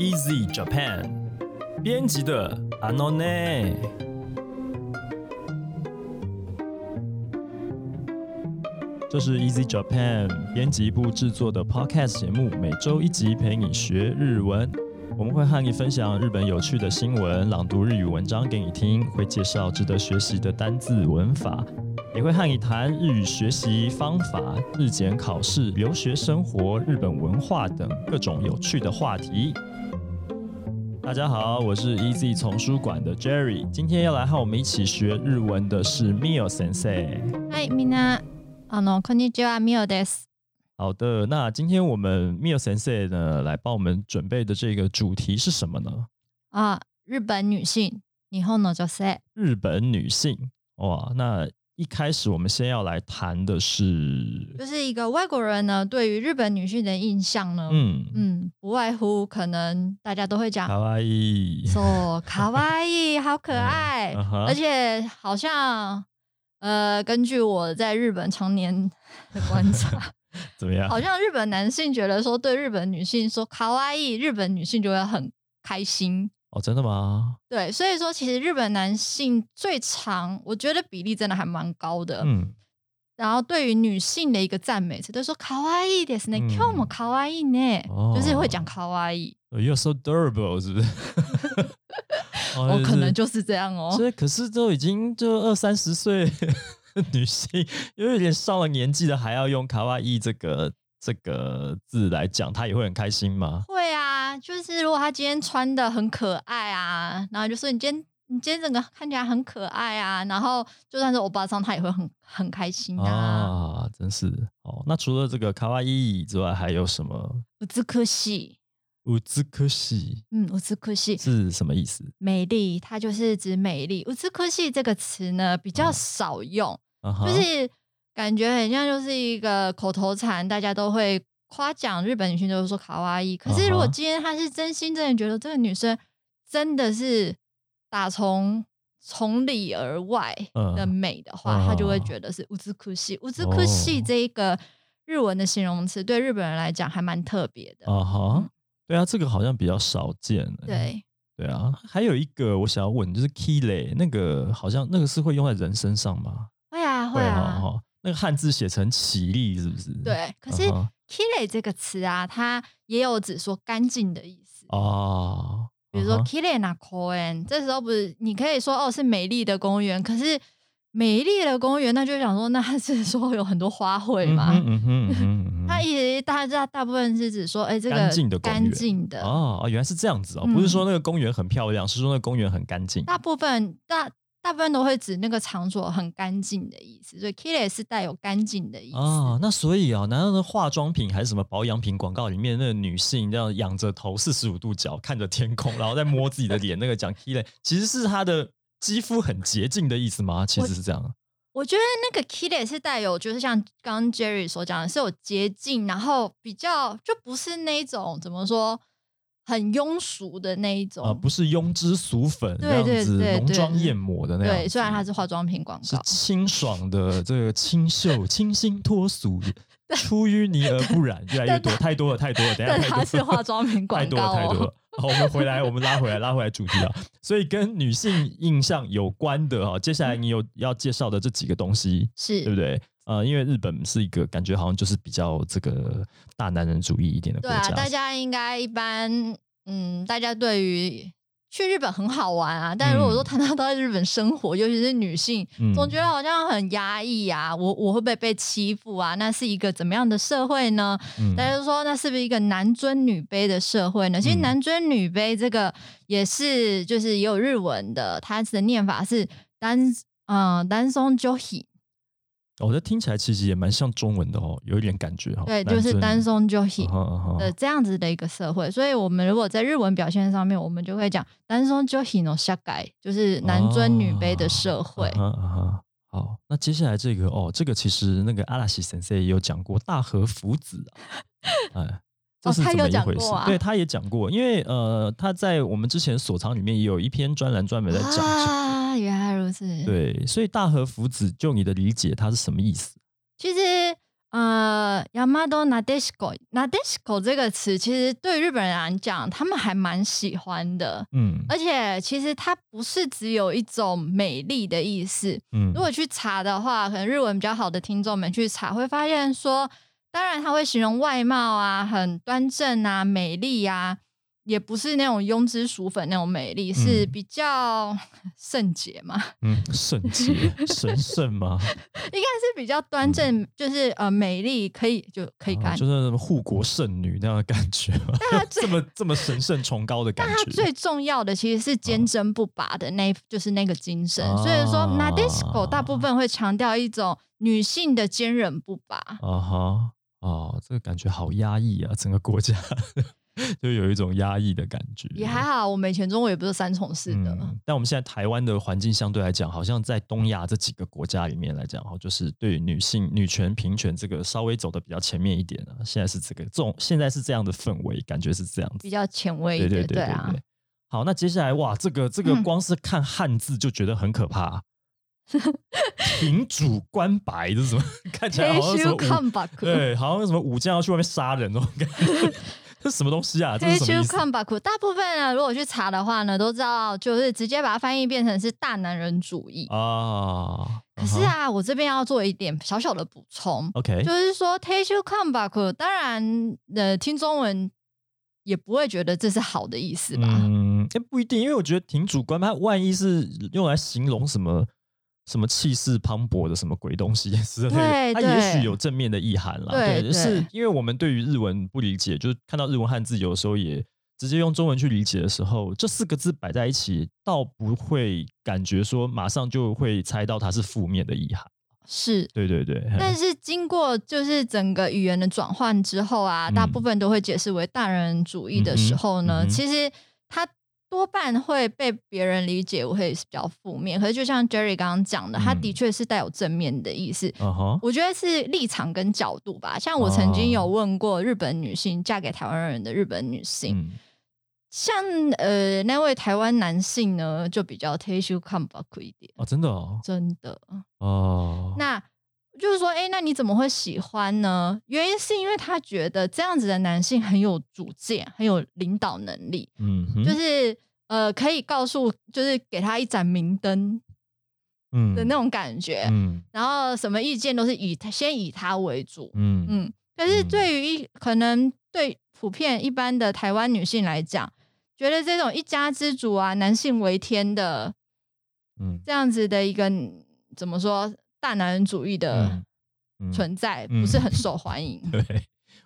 Easy Japan 编辑的 Anone。这是 Easy Japan 编辑部制作的 Podcast 节目，每周一集陪你学日文。我们会和你分享日本有趣的新闻，朗读日语文章给你听，会介绍值得学习的单字文法，也会和你谈日语学习方法、日检考试、留学生活、日本文化等各种有趣的话题。大家好，我是 Easy 丛书馆的 Jerry，今天要来和我们一起学日文的是 Mio 先生。はい、みんな、あの、こんにちは、みおです。好的，那今天我们 Mio 先生呢来帮我们准备的这个主题是什么呢？啊，日本女性，日本の女性。日本女性。哇，那 一开始我们先要来谈的是，就是一个外国人呢，对于日本女性的印象呢，嗯嗯，不外乎可能大家都会讲，卡哇伊，说卡哇伊，好可爱，而且好像，呃，根据我在日本常年的观察，怎么样？好像日本男性觉得说对日本女性说卡哇伊，日本女性就会很开心。哦，真的吗？对，所以说其实日本男性最常，我觉得比例真的还蛮高的。嗯，然后对于女性的一个赞美词，都说卡哇伊ですね，嗯今日も卡哇伊呢，哦就是会讲卡哇伊。 You're so durable，是不是？哦哦，可能就是这样哦。所以可是都已经就二三十岁的女性，有一点上了年纪的，还要用卡哇伊这个这个字来讲，她也会很开心吗？会 啊，就是如果他今天穿的很可爱啊，然后就说你今天你今天整个看起来很可爱啊，然后就算是欧巴桑，他也会很很开心啊。啊，真是哦。那除了这个卡哇伊之外，还有什么？乌兹克西，乌兹克西嗯，乌兹克西是什么意思？美丽，它就是指美丽。乌兹克西这个词呢比较少用，就是感觉很像就是一个口头禅，大家都会夸奖日本女性都是说卡哇伊。可是如果今天他是真心真的觉得这个女生真的是打从从里而外的嗯美的话，嗯他就会觉得是乌兹克西。乌兹克西哦这一个日文的形容词，对日本人来讲还蛮特别的。啊哈嗯，对啊，这个好像比较少见。对，对啊，还有一个我想要问，就是 kile 那个好像那个是会用在人身上吗？会啊会哈啊，哈，那个汉字写成起立是不是？对。可是 “kile” 这个词啊，它也有指说干净的意思。哦，比如说嗯哼 “kile na koen”，这时候不是你可以说哦是美丽的公园，可是美丽的公园，那就想说那是说有很多花卉嘛。嗯哼嗯哼嗯哼嗯哼它也大家大部分是指说，哎，这个干净的干净的，哦哦，原来是这样子哦，嗯不是说那个公园很漂亮，是说那个公园很干净。大部分大大部分都会指那个场所很干净的意思，所以 “kile” 是带有干净的意思。哦，那所以啊，难道那化妆品还是什么保养品广告里面那个女性这样仰着头四十五度角看着天空，然后再摸自己的脸，那个讲 kile，其实是她的肌肤很洁净的意思吗？其实是这样。我觉得那个 kile 是带有，就是像刚刚 Jerry 所讲的，是有洁净，然后比较就不是那一种怎么说很庸俗的那一种。啊，不是庸脂俗粉这对样子浓妆艳抹的那样子。对，虽然它是化妆品广是告，清爽的这个清秀、清新脱俗，出淤泥而不染，越来越多，太多了，太多了。等下它是化妆品广告太多了。太多了。好，我们回来，我们拉回来，拉回来主题啊。所以跟女性印象有关的哈，接下来你有要介绍的这几个东西，是对不，对？呃，因为日本是一个感觉好像就是比较这个大男人主义一点的国家对啊，大家应该一般，嗯，大家对于去日本很好玩啊，但如果说嗯谈到到日本生活，尤其是女性，嗯总觉得好像很压抑啊，我我会不会被欺负啊？那是一个怎么样的社会呢？嗯大家就说那是不是一个男尊女卑的社会呢？其实嗯男尊女卑这个也是，就是也有日文的，它的念法是单嗯单松就喜，我觉得听起来其实也蛮像中文的哦，有一点感觉哦。对，就是单松就喜嗯哼嗯哼的这样子的一个社会。所以我们如果在日文表现上面，我们就会讲单松就喜 no 下改，就是男尊女卑的社会。哦嗯哼嗯哼好，那接下来这个哦，这个其实那个阿拉西先生也有讲过大和福子啊，哎，这是哦他有怎么一回事？啊对，他也讲过，因为呃，他在我们之前所藏里面也有一篇专栏专门在讲原来如此。，对，所以大和福子，就你的理解，它是什么意思？其实呃，Yamado Nadeshiko，Nadeshiko 这个词其实对日本人来讲，他们还蛮喜欢的。嗯而且其实它不是只有一种美丽的意思。嗯如果去查的话，可能日文比较好的听众们去查，会发现说，当然它会形容外貌啊，很端正啊，美丽啊，也不是那种庸脂俗粉那种美丽，是嗯比较 圣洁嘛，嗯，圣洁 神圣吗？应该是比较端正，就是呃美丽，可以就可以干。哦就是什么护国圣女那样的感觉吗？这么这么神圣崇高的感但它觉。最重要的其实是坚贞不拔的那，就是那个精神。哦所以说 Nadeshiko 大部分会强调一种女性的坚韧不拔。啊哈，哦，这个感觉好压抑啊，整个国家 就有一种压抑的感觉。也还好，我们以前中国也不是三从四德。嗯，但我们现在台湾的环境相对来讲，好像在东亚这几个国家里面来讲，哈，就是对女性女权平权这个稍微走的比较前面一点啊。现在是这个这种，现在是这样的氛围，感觉是这样子比。较前卫一点，对对对对啊对。。好，那接下来哇，这个这个嗯光是看汉字就觉得很可怕。平主官白，这是什么？看起来好像什么对，好像什么武将要去外面杀人那种感觉。这是什么东西啊？这黑修是什么意思？看吧，大部分呢，如果去查的话呢，都知道就是直接把它翻译变成是大男人主义。啊，可是啊，我这边要做一点小小的补充，，OK，就是说 take you come back，当然呃，听中文也不会觉得这是好的意思吧？嗯，哎、不一定，因为我觉得挺主观，它万一是用来形容什么什么气势磅礴的什么鬼东西 之类的，它也许有正面的意涵啦。对就是因为我们对于日文不理解，就是看到日文汉字，有时候也直接用中文去理解的时候，这四个字摆在一起，倒不会感觉说马上就会猜到它是负面的意涵。是。对对对，但是经过就是整个语言的转换之后啊，嗯大部分都会解释为大人主义的时候呢，嗯嗯其实它多半会被别人理解会是比较负面。可是就像 Jerry 刚刚讲的，它嗯的确是带有正面的意思。嗯哼，我觉得是立场跟角度吧。像我曾经有哦问过日本女性嫁给台湾人的日本女性，嗯像呃那位台湾男性呢，就比较 take you come back 一点，哦，真的哦，真的。哦，那就是说，哎，那你怎么会喜欢呢？原因是因为他觉得这样子的男性很有主见，很有领导能力，嗯，就是呃，可以告诉，就是给他一盏明灯嗯的那种感觉。嗯然后什么意见都是以他先以他为主，嗯嗯。可是嗯对于一可能对普遍一般的台湾女性来讲，觉得这种一家之主啊，男性为天的嗯这样子的一个怎么说大男人主义的存在，嗯不是很受欢迎。对，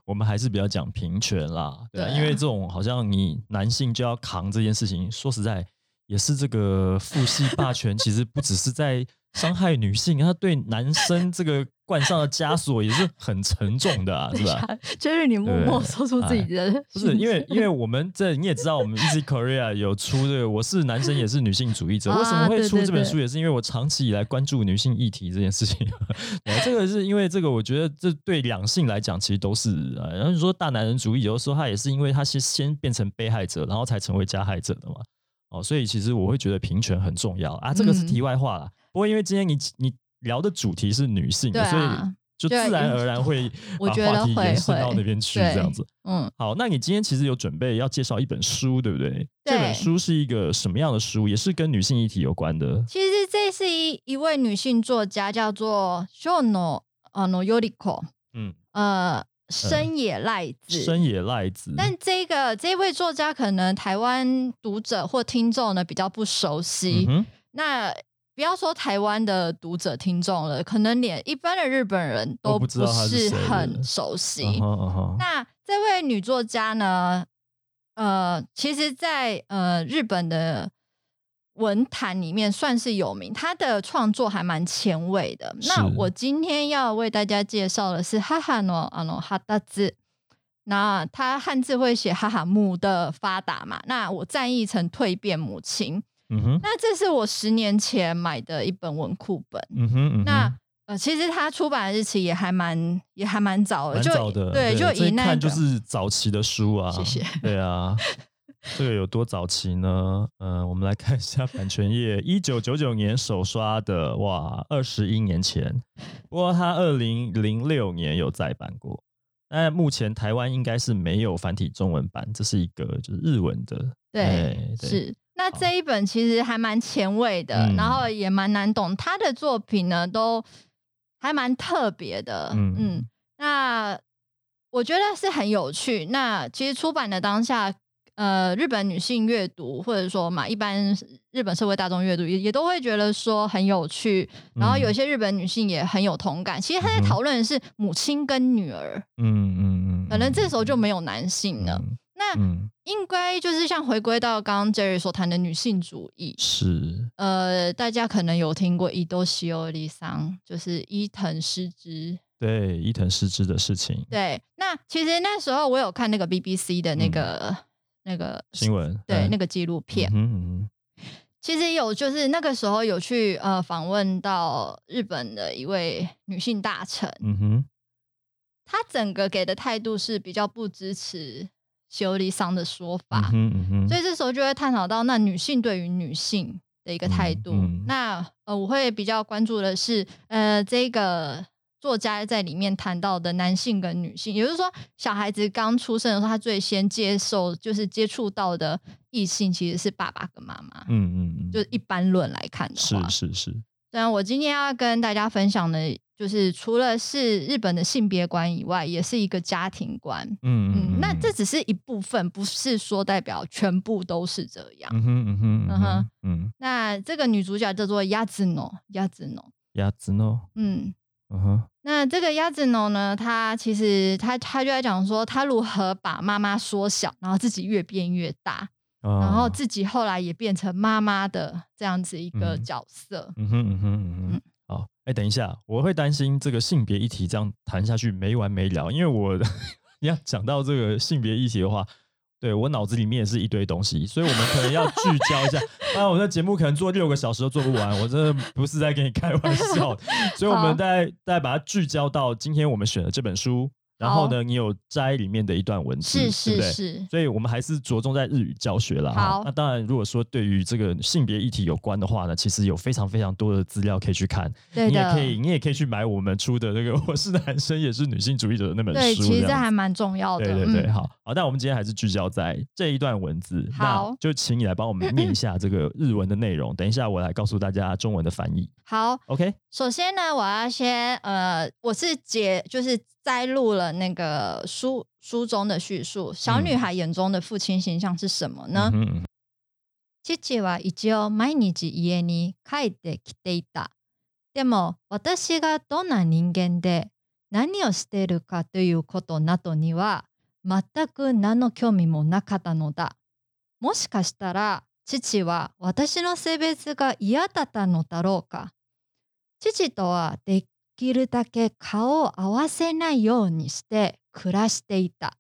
我们还是比较讲平权啦，对啊，对啊因为这种好像你男性就要扛这件事情，说实在也是这个父系霸权，其实不只是在伤害女性，他对男生这个冠上的枷锁也是很沉重的啊，是吧？就是你默默说出自己的 不是因为，因为我们这你也知道，我们 Easy Korea 有出这个，我是男生也是女性主义者。啊为什么会出这本书，也是因为我长期以来关注女性议题这件事情。对这个是因为这个，我觉得这对两性来讲，其实都是呃，然后你说大男人主义，有的时候他也是因为他先先变成被害者，然后才成为加害者的嘛。哦，所以其实我会觉得平权很重要啊，这个是嗯题外话啦。不过因为今天你你聊的主题是女性所以啊，就自然而然会 我把话题觉得会延伸到那边去，这样子。嗯，好，那你今天其实有准备要介绍一本书，对不对？这本书是一个什么样的书？也是跟女性议题有关的。其实这是一一位女性作家，叫做 Shono 呃 No Yoriko，嗯，呃，深野赖子。深野赖子。但这个这位作家可能台湾读者或听众呢比较不熟悉，嗯，那不要说台湾的读者听众了，可能连一般的日本人都不是很熟悉。那这位女作家呢？呃，其实在，呃日本的文坛里面算是有名，她的创作还蛮前卫的。那我今天要为大家介绍的是哈哈诺啊诺哈达字。那她汉字会写哈哈姆的发达嘛？那我赞译成蜕变母亲。嗯哼，那这是我十年前买的一本文库本。嗯哼，嗯哼那呃，其实它出版的日期也还蛮也还蛮早的，就蛮早的，对，就一以那看就是早期的书啊。谢谢。对啊，这个有多早期呢？嗯、我们来看一下版权页，一九九九年首刷的，哇，二十一年前。不过它二零零六年有再版过，但目前台湾应该是没有繁体中文版，这是一个就是日文的。对是。那这一本其实还蛮前卫的，嗯然后也蛮难懂。他的作品呢，都还蛮特别的。嗯嗯那我觉得是很有趣。那其实出版的当下，呃，日本女性阅读或者说嘛，一般日本社会大众阅读也也都会觉得说很有趣。然后有些日本女性也很有同感。其实他在讨论的是母亲跟女儿，嗯嗯嗯，可能这时候就没有男性了。嗯，应该就是像回归到刚刚 Jerry 所谈的女性主义。是，呃，大家可能有听过伊多西欧里桑，就是伊藤诗织。对伊藤诗织的事情，对，那其实那时候我有看那个 BBC 的那个、那个嗯新闻，对、嗯。那个纪录片，嗯哼嗯其实有就是那个时候有去呃访问到日本的一位女性大臣，嗯哼，她整个给的态度是比较不支持修理桑的说法。嗯哼嗯哼，所以这时候就会探讨到那女性对于女性的一个态度。嗯嗯那呃，我会比较关注的是，呃，这个作家在里面谈到的男性跟女性，也就是说，小孩子刚出生的时候，他最先接受就是接触到的异性其实是爸爸跟妈妈。嗯嗯嗯，就是一般论来看的是话，是是，虽然我今天要跟大家分享的，就是除了是日本的性别观以外，也是一个家庭观。嗯嗯，那这只是一部分，不是说代表全部都是这样。嗯哼嗯哼嗯哼嗯，那这个女主角叫做鸭子诺，鸭子诺，鸭子呢？嗯，嗯哼，那这个鸭子诺呢，她其实她她就在讲说，她如何把妈妈缩小，然后自己越变越大，然然后自己后来也变成妈妈的这样子一个嗯角色。嗯哼嗯哼嗯哼，好，哎，等一下，我会担心这个性别议题这样谈下去没完没了，因为我你 要讲到这个性别议题的话。对我脑子里面也是一堆东西，所以我们可能要聚焦一下。啊，我的节目可能做六个小时都做不完，我真的不是在跟你开玩笑。所以我们再再把它聚焦到今天我们选的这本书，然后呢，你有摘里面的一段文字，是不？是是，所以我们还是着重在日语教学了哈好。那当然，如果说对于这个性别议题有关的话呢，其实有非常非常多的资料可以去看。对的，你也可以，你也可以去买我们出的那个《我是男生也是女性主义者》的那本书对，其实这还蛮重要的。对对对，嗯好好。但我们今天还是聚焦在这一段文字，好那就请你来帮我们念一下这个日文的内容。等一下我来告诉大家中文的翻译。好，OK，首先呢，我要先呃，我是解就是摘录了那个书书中的叙述，小女嗯孩眼中的父亲形象是什么呢？嗯哼父は一応毎日家に帰ってきていた。でも私がどんな人間で何をしているかということなどには全く何の興味もなかったのだ。もしかしたら父は私の性別が嫌だったのだろうか。父とはできるだけ顔を合わせないようにして暮らしていた。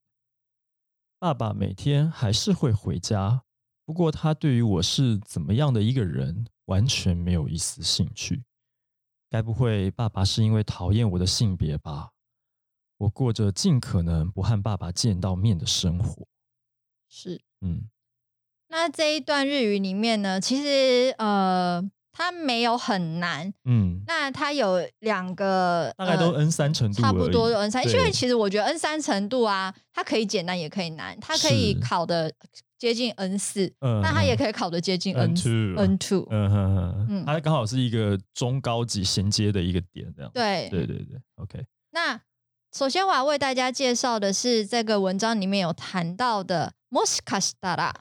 爸爸每天还是会回家，不过他对于我是怎么样的一个人完全没有一丝兴趣。该不会爸爸是因为讨厌我的性别吧？我过着尽可能不和爸爸见到面的生活。是。嗯那这一段日语里面呢，其实呃， 它没有很难。嗯，那它有两个，大概都呃 N 三程度差不多 N 三，因对为其实我觉得 N 三程度啊，它可以简单也可以难，它可以考的接近 N 四、嗯那它也可以考的接近 N N two N two，、嗯哼哼，嗯。它刚好是一个中高级衔接的一个点，这样。对。对对对，OK，那首先我要为大家介绍的是这个文章里面有谈到的 m o s k a s t a r a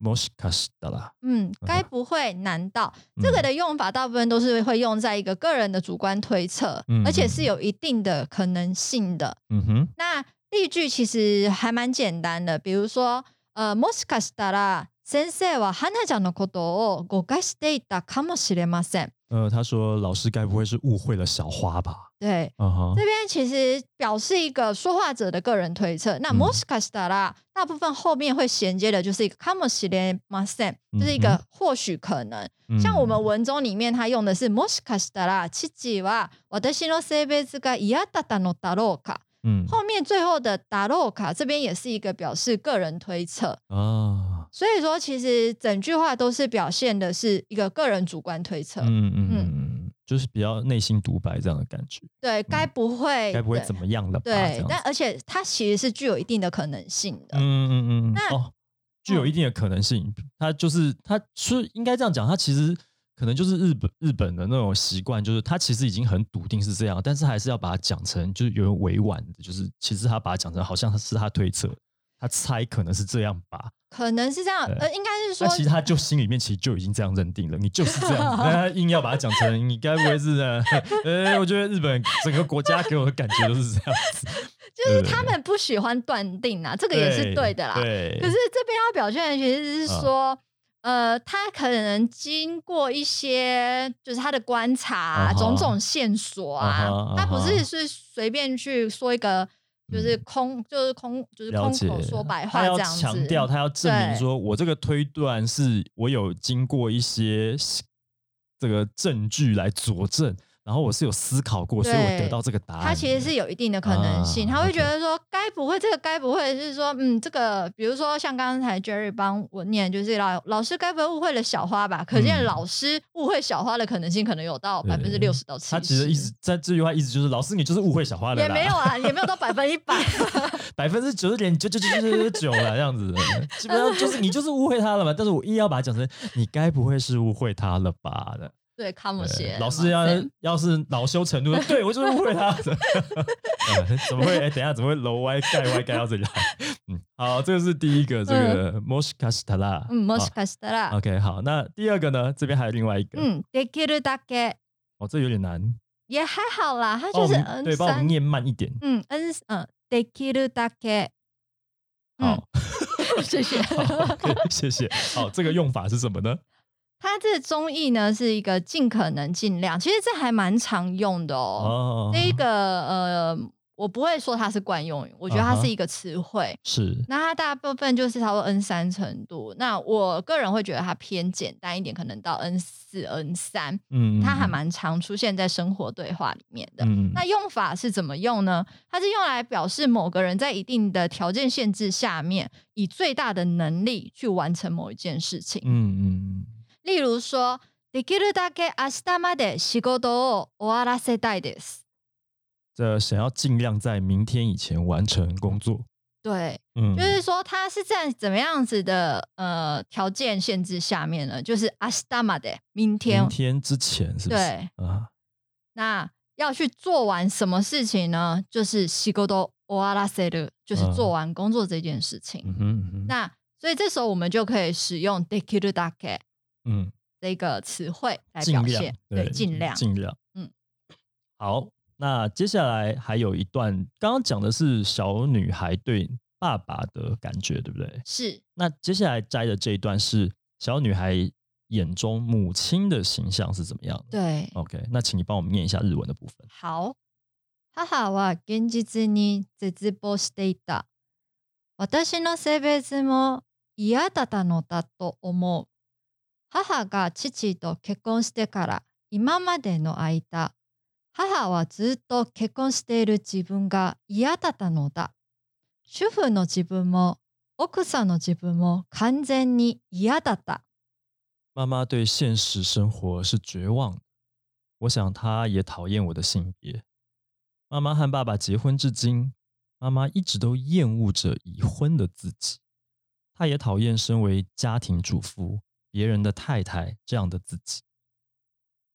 もしかしたら，嗯，该不会？难道这个嗯的用法大部分都是会用在一个个人的主观推测，嗯而且是有一定的可能性的。嗯哼，那例句其实还蛮简单的，比如说，呃，もしかしたら先生は花ちゃんのことを誤解していたかもしれません。呃，他说老师该不会是误会了小花吧？ 对，嗯哼这，边其实表示一个说话者的个人推测。那嗯もしかしたら大部分后面会衔接的就是一个かもしれません，就是一嗯个或许可能。像我们嗯文中里面，他用的是もしかしたら父は私の性別が嫌だったのだろうか。嗯后面最后的だろうか这边也是一个表示个人推测。啊， 所以说，其实整句话都是表现的是一个个人主观推测。嗯嗯嗯， 就是比较内心独白这样的感觉。对，该不会该不会怎么样了吧？对，但而且它其实是具有一定的可能性的。嗯嗯嗯。那哦，具有一定的可能性，它就是它是应该这样讲，它其实可能就是日本日本的那种习惯，就是他其实已经很笃定是这样，但是还是要把它讲成就是有委婉的，就是其实他把它讲成好像是他推测。他猜可能是这样吧，可能是这样，呃，应该是说，其实他就心里面其实就已经这样认定了，你就是这样，他硬要把它讲成，你该不会是？呃，我觉得日本整个国家给我的感觉都是这样子，就是他们不喜欢断定啊，这个也是对的啦。对，可是这边要表现的其实是说，呃，他可能经过一些就是他的观察，种种线索啊，他不是是随便去说一个。就是空，就是空，就是空口说白话这样子。他要强调，他要证明说，我这个推断是我有经过一些这个证据来佐证。然后我是有思考过，所以我得到这个答案。他其实是有一定的可能性，他会觉得说，该不会这个该不会是说，嗯，这个比如说像刚才 Jerry 帮我念，就是老老师该不会误会了小花吧？可见老师误会小花的可能性可能有到百分之六十到七十。他其实一直在这句话意思就是，老师你就是误会小花了。也没有啊，也没有到百分一百 百分之九十点九九九九九九了这样子，基本上就是你就是误会他了嘛。但是我硬要把它讲成，你该不会是误会他了吧的。对，看不起老师要要是恼羞成怒，对我就是误会他，怎么会？哎，等下怎么会楼歪盖歪盖到这里来？嗯，好，这个是第一个，这个 moshkastara，嗯，moshkastara。OK，好，那第二个呢？这边还有另外一个，嗯，dekiru dake。哦，这有点难，也还好啦，它就是对，帮我们念慢一点。嗯，n 嗯，dekiru dake。好，谢谢，谢谢。好，这个用法是什么呢？它这中译呢是一个尽可能尽量，其实这还蛮常用的哦。这一个呃，我不会说它是惯用语，我觉得它是一个词汇。是，那它大部分就是差不多 N 三程度。那我个人会觉得它偏简单一点，可能到 N 四、N 三。嗯，它还蛮常出现在生活对话里面的。那用法是怎么用呢？它是用来表示某个人在一定的条件限制下面，以最大的能力去完成某一件事情。嗯嗯。例如说，できるだけ明日まで仕事を終わらせたいです。这想要尽量在明天以前完成工作。对，嗯，就是说他是在怎么样子的呃条件限制下面呢？就是明日まで明天，明天之前是不是？对啊。那要去做完什么事情呢？就是仕事終わらせる，就是做完工作这件事情。嗯哼。那所以这时候我们就可以使用できるだけ。 嗯，这个词汇来表现，对，尽量，尽量，嗯，好，那接下来还有一段，刚刚讲的是小女孩对爸爸的感觉，对不对？是。那接下来摘的这一段是小女孩眼中母亲的形象是怎么样的？对，OK，那请你帮我们念一下日文的部分。好，母は現実に絶望していた。私の性別も嫌だったのだと思う。 母が父と結婚してから今までの間、母はずっと結婚している自分が嫌だったのだ。主婦の自分も奥さんの自分も完全に嫌だった。妈妈对现实生活是绝望的。我想她也讨厌我的性别。妈妈和爸爸结婚至今，妈妈一直都厌恶着已婚的自己。她也讨厌身为家庭主妇。 别人的太太这样的自己，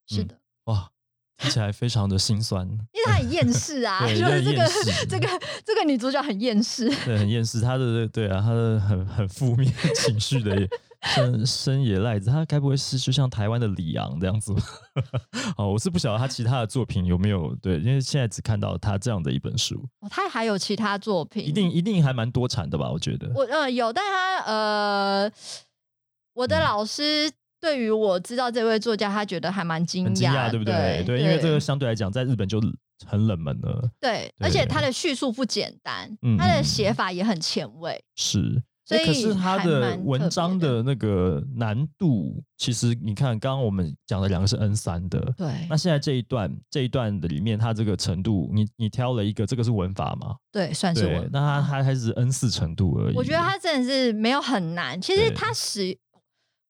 是的，哇，听起来非常的心酸，因为她很厌世啊，就是这个这个这个女主角很厌世，对，很厌世，她的对啊，她的很很负面情绪的生生野赖子，她该不会是就像台湾的李昂这样子？哦，我是不晓得他其他的作品有没有对，因为现在只看到他这样的一本书，哦，他还有其他作品，一定一定还蛮多产的吧？我觉得，我呃有，但他呃。我的老师对于我知道这位作家，他觉得还蛮惊讶，对不对？对，因为这个相对来讲，在日本就很冷门了。对，而且他的叙述不简单，他的写法也很前卫。是，所以可是他还的蛮特文章别的那个难度，其实你看，刚刚我们讲的两个是 N 三的，对那现在这一段这一段的里面，它这个程度，你你挑了一个，这个是文法嘛？对，算是对文，那它法它还是 N 四程度而已。我觉得它真的是没有很难。其实对它使，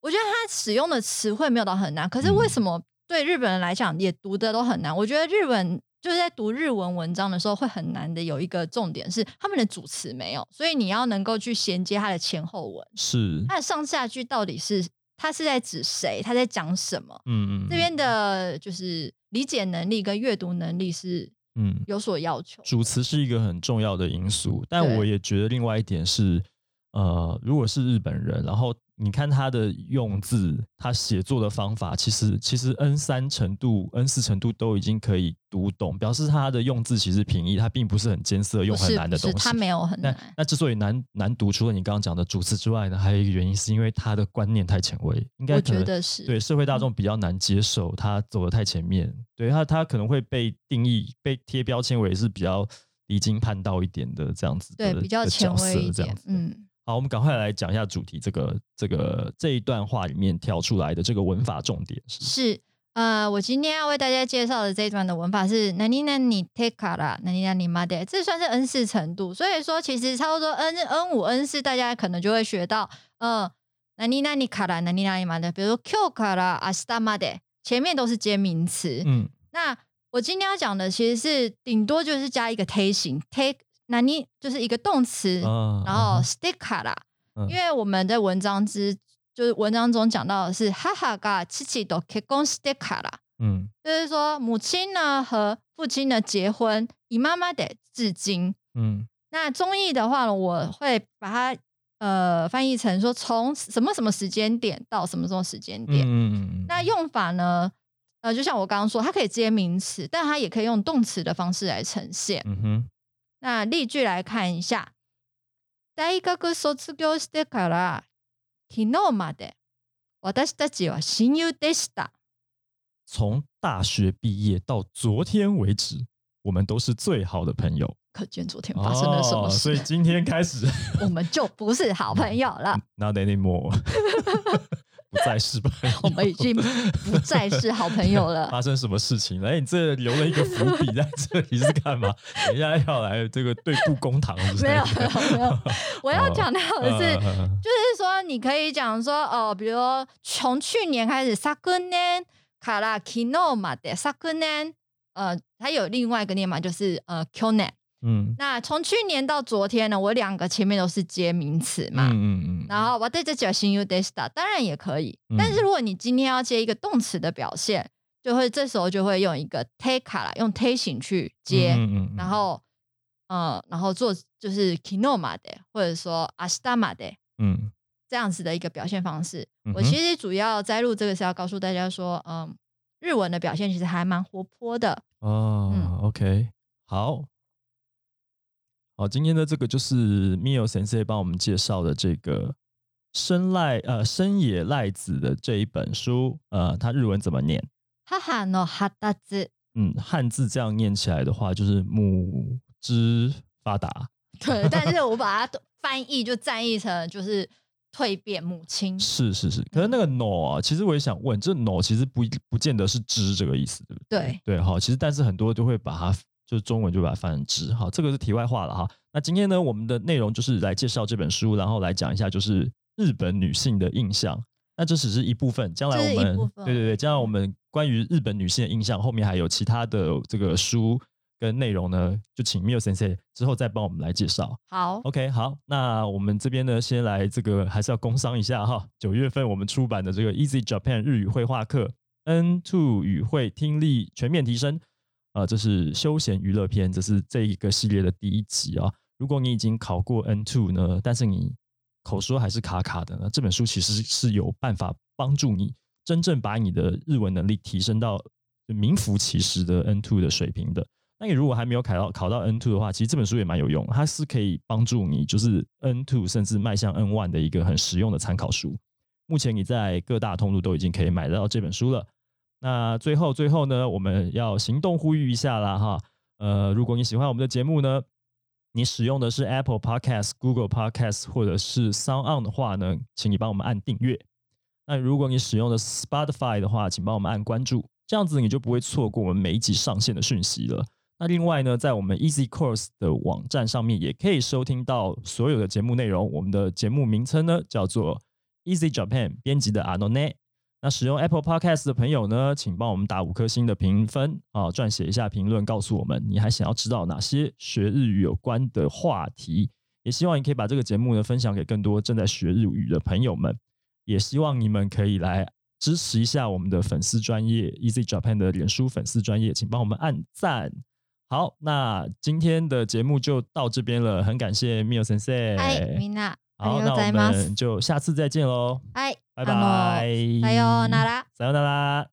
我觉得他使用的词汇没有到很难。可是为嗯什么对日本人来讲也读的都很难？我觉得日本就是在读日文文章的时候会很难的，有一个重点是他们的主词没有，所以你要能够去衔接它的前后文，是，它的上下句到底是它是在指谁，他在讲什么。嗯嗯，这边的就是理解能力跟阅读能力是嗯，有所要求的。主词是一个很重要的因素，但我也觉得另外一点是，呃，如果是日本人，然后你看他的用字，他写作的方法，其实其实 N 三程度、N 四程度都已经可以读懂，表示他的用字其实平易，他并不是很艰涩、用很难的东西。他没有很那难。那之所以难难读，除了你刚刚讲的主词之外呢，还有一个原因是因为他的观念太前卫，应该我可能觉得是对社会大众比较难接受他走的太前面，对他他可能会被定义、被贴标签为是比较离经叛道一点的这样子的对比较的前角色卫一点这样子。，嗯。好，我们赶快来讲一下主题，这个这个这一段话里面挑出来的这个文法重点是是，呃，我今天要为大家介绍的这一段的文法是 “nani nani take 啦 nani nani made”，这算是 N 四程度。所以说，其实差不多 N N 五 N 四，大家可能就会学到，呃，nani nani 卡啦 nani nani made，比如说 Q 卡啦 asta made，前面都是接名词。嗯那我今天要讲的其实是顶多就是加一个 take 型，take nani 就是一个动词，啊，然后嗯 stick 卡啦。嗯因为我们在文章之就是文章中讲到的是哈哈嘎七七都结婚してから，嗯就是说母亲呢和父亲呢结婚，以妈妈的至今。嗯那中译的话呢，我会把它呃翻译成说从什么什么时间点到什么什么时间嗯点。嗯嗯，那用法呢，呃，就像我刚刚说，它可以接名词，但它也可以用动词的方式来呈现。嗯哼 那例句来看一下，大学卒業してから昨日まで私たちは親友でした。从大学毕业到昨天为止，我们都是最好的朋友。可见昨天发生了什么哦所以事，今天开始我们就不是好朋友了， ，not anymore， 不再是朋友。我们已经不再是好朋友了。发生什么事情了？哎，你这留了一个伏笔在这里是干嘛？等一下要来这个对簿公堂是不是？没有没有没有，我要强调的是，嗯嗯嗯就是说，你可以讲说，哦，比如说从去年开始，昨年から昨日まで，昨年，呃，它有另外一个念法，就是呃，去年。 嗯那从去年到昨天呢，我两个前面都是接名词嘛。嗯嗯嗯，然后我对这叫新 u d e s t a 当然也可以。嗯但是如果你今天要接一个动词的表现，就会这时候就会用一个 take 啦，用 take 型去接，嗯嗯嗯然后呃，然后做就是 kino まで，或者说 asta まで嗯这样子的一个表现方式。我嗯哼其实主要摘录这个是要告诉大家说，嗯，日文的表现其实还蛮活泼的。哦、嗯 o k 好， 好，今天的这个就是 Mio 先生帮我们介绍的这个深濑呃深野赖子的这一本书，呃，它日文怎么念？哈哈诺哈达子，嗯，汉字这样念起来的话，就是母之发达。对，但是我把它翻译就翻译成就是蜕变母亲。是是是，可是那个 no 啊，其实我也想问，这 no 其实不不见得是知这个意思，对不对？对对，好，其实但是很多都会把它就是中文就把它翻成知，好，这个是题外话了哈。那今天呢，我们的内容就是来介绍这本书，然后来讲一下就是日本女性的印象。那这只是一部分，将来我们对对对，将来我们关于日本女性的印象，后面还有其他的这个书跟内容呢，就请 Mio 先生之后再帮我们来介绍。好，OK，好，那我们这边呢，先来这个还是要工商一下哈。九月份我们出版的这个 Easy Japan 日语绘画课 N Two 语会听力全面提升，啊，这是休闲娱乐篇，这是这一个系列的第一集啊。如果你已经考过 N Two 呢，但是你口说还是卡卡的呢，这本书其实是有办法帮助你真正把你的日文能力提升到名副其实的 N Two 的水平的。那你如果还没有考到考到 N two 的话，其实这本书也蛮有用，它是可以帮助你就是 N two 甚至迈向 N one 的一个很实用的参考书。目前你在各大通路都已经可以买得到这本书了。那最后最后呢，我们要行动呼吁一下啦哈。呃，如果你喜欢我们的节目呢，你使用的是 Apple Podcast、Google Podcast 或者是 Sound On 的话呢，请你帮我们按订阅。那如果你使用的 Spotify 的话，请帮我们按关注，这样子你就不会错过我们每一集上线的讯息了。那另外呢，在我们 Easy Course 的网站上面也可以收听到所有的节目内容。我们的节目名称呢叫做 Easy Japan，编辑的阿诺内。那使用 Apple Podcast 的朋友呢，请帮我们打五颗星的评分啊，撰写一下评论，告诉我们你还想要知道哪些学日语有关的话题。也希望你可以把这个节目呢分享给更多正在学日语的朋友们。也希望你们可以来支持一下我们的粉丝专业 Easy Japan 的脸书粉丝专业，请帮我们按赞。好，那今天的节目就到这边了，很感谢 Mio 先生。嗨，みんな。 好，那我们就下次再见喽。嗨，拜拜。さようなら。さようなら。